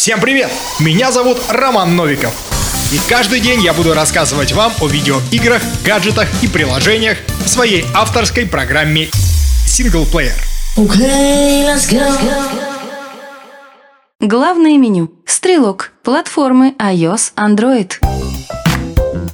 Всем привет! Меня зовут Роман Новиков. И каждый день я буду рассказывать вам о видеоиграх, гаджетах и приложениях в своей авторской программе «Синглплеер». Okay, let's go. Главное меню. Стрелок. Платформы iOS, Android.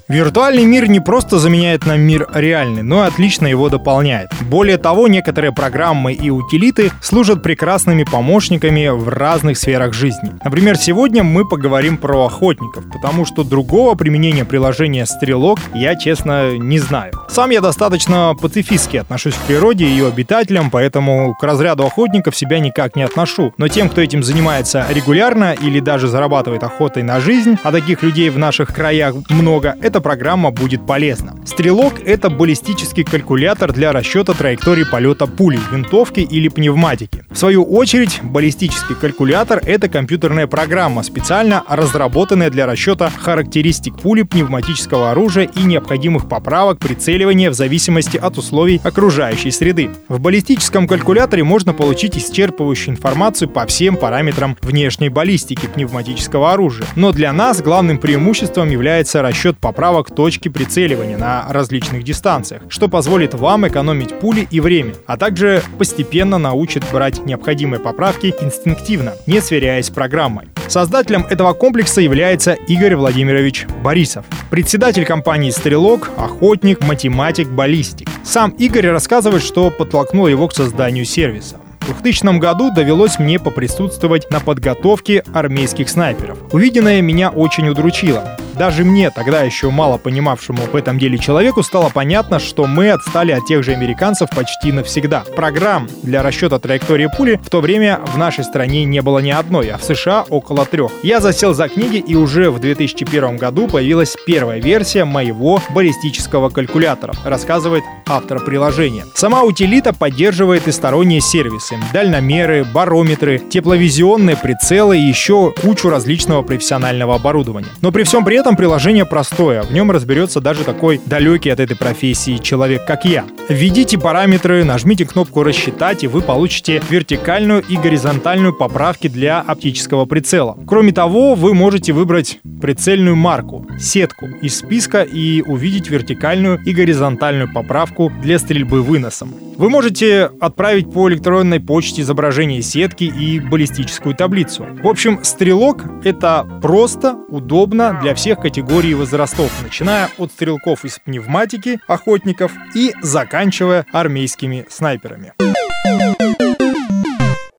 Виртуальный мир не просто заменяет нам мир реальный, но и отлично его дополняет. Более того, некоторые программы и утилиты служат прекрасными помощниками в разных сферах жизни. Например, сегодня мы поговорим про охотников, потому что другого применения приложения «Стрелок» я, честно, не знаю. Сам я достаточно пацифистски отношусь к природе и ее обитателям, поэтому к разряду охотников себя никак не отношу. Но тем, кто этим занимается регулярно или даже зарабатывает охотой на жизнь, а таких людей в наших краях много, это эта программа будет полезна. Стрелок — это баллистический калькулятор для расчета траектории полета пули, винтовки или пневматики. В свою очередь, баллистический калькулятор — это компьютерная программа, специально разработанная для расчета характеристик пули, пневматического оружия и необходимых поправок прицеливания в зависимости от условий окружающей среды. В баллистическом калькуляторе можно получить исчерпывающую информацию по всем параметрам внешней баллистики пневматического оружия. Но для нас главным преимуществом является расчет поправок поправок точки прицеливания на различных дистанциях, что позволит вам экономить пули и время, а также постепенно научит брать необходимые поправки инстинктивно, не сверяясь с программой. Создателем этого комплекса является Игорь Владимирович Борисов, председатель компании «Стрелок», охотник, математик, баллистик. Сам Игорь рассказывает, что подтолкнул его к созданию сервиса. В 2000 году довелось мне поприсутствовать на подготовке армейских снайперов. Увиденное меня очень удручило. Даже мне, тогда еще мало понимавшему в этом деле человеку, стало понятно, что мы отстали от тех же американцев почти навсегда. Программ для расчета траектории пули в то время в нашей стране не было ни одной, а в США около трех. Я засел за книги и уже в 2001 году появилась первая версия моего баллистического калькулятора, рассказывает автор приложения. Сама утилита поддерживает и сторонние сервисы, дальномеры, барометры, тепловизионные прицелы и еще кучу различного профессионального оборудования. Но при всем при этом этом приложение простое, в нем разберется даже такой далекий от этой профессии человек, как я. Введите параметры, нажмите кнопку «Рассчитать», и вы получите вертикальную и горизонтальную поправки для оптического прицела. Кроме того, вы можете выбрать прицельную марку, сетку из списка и увидеть вертикальную и горизонтальную поправку для стрельбы выносом. Вы можете отправить по электронной почте изображение сетки и баллистическую таблицу. В общем, стрелок — это просто, удобно для всех категорий возрастов, начиная от стрелков из пневматики, охотников и заканчивая армейскими снайперами.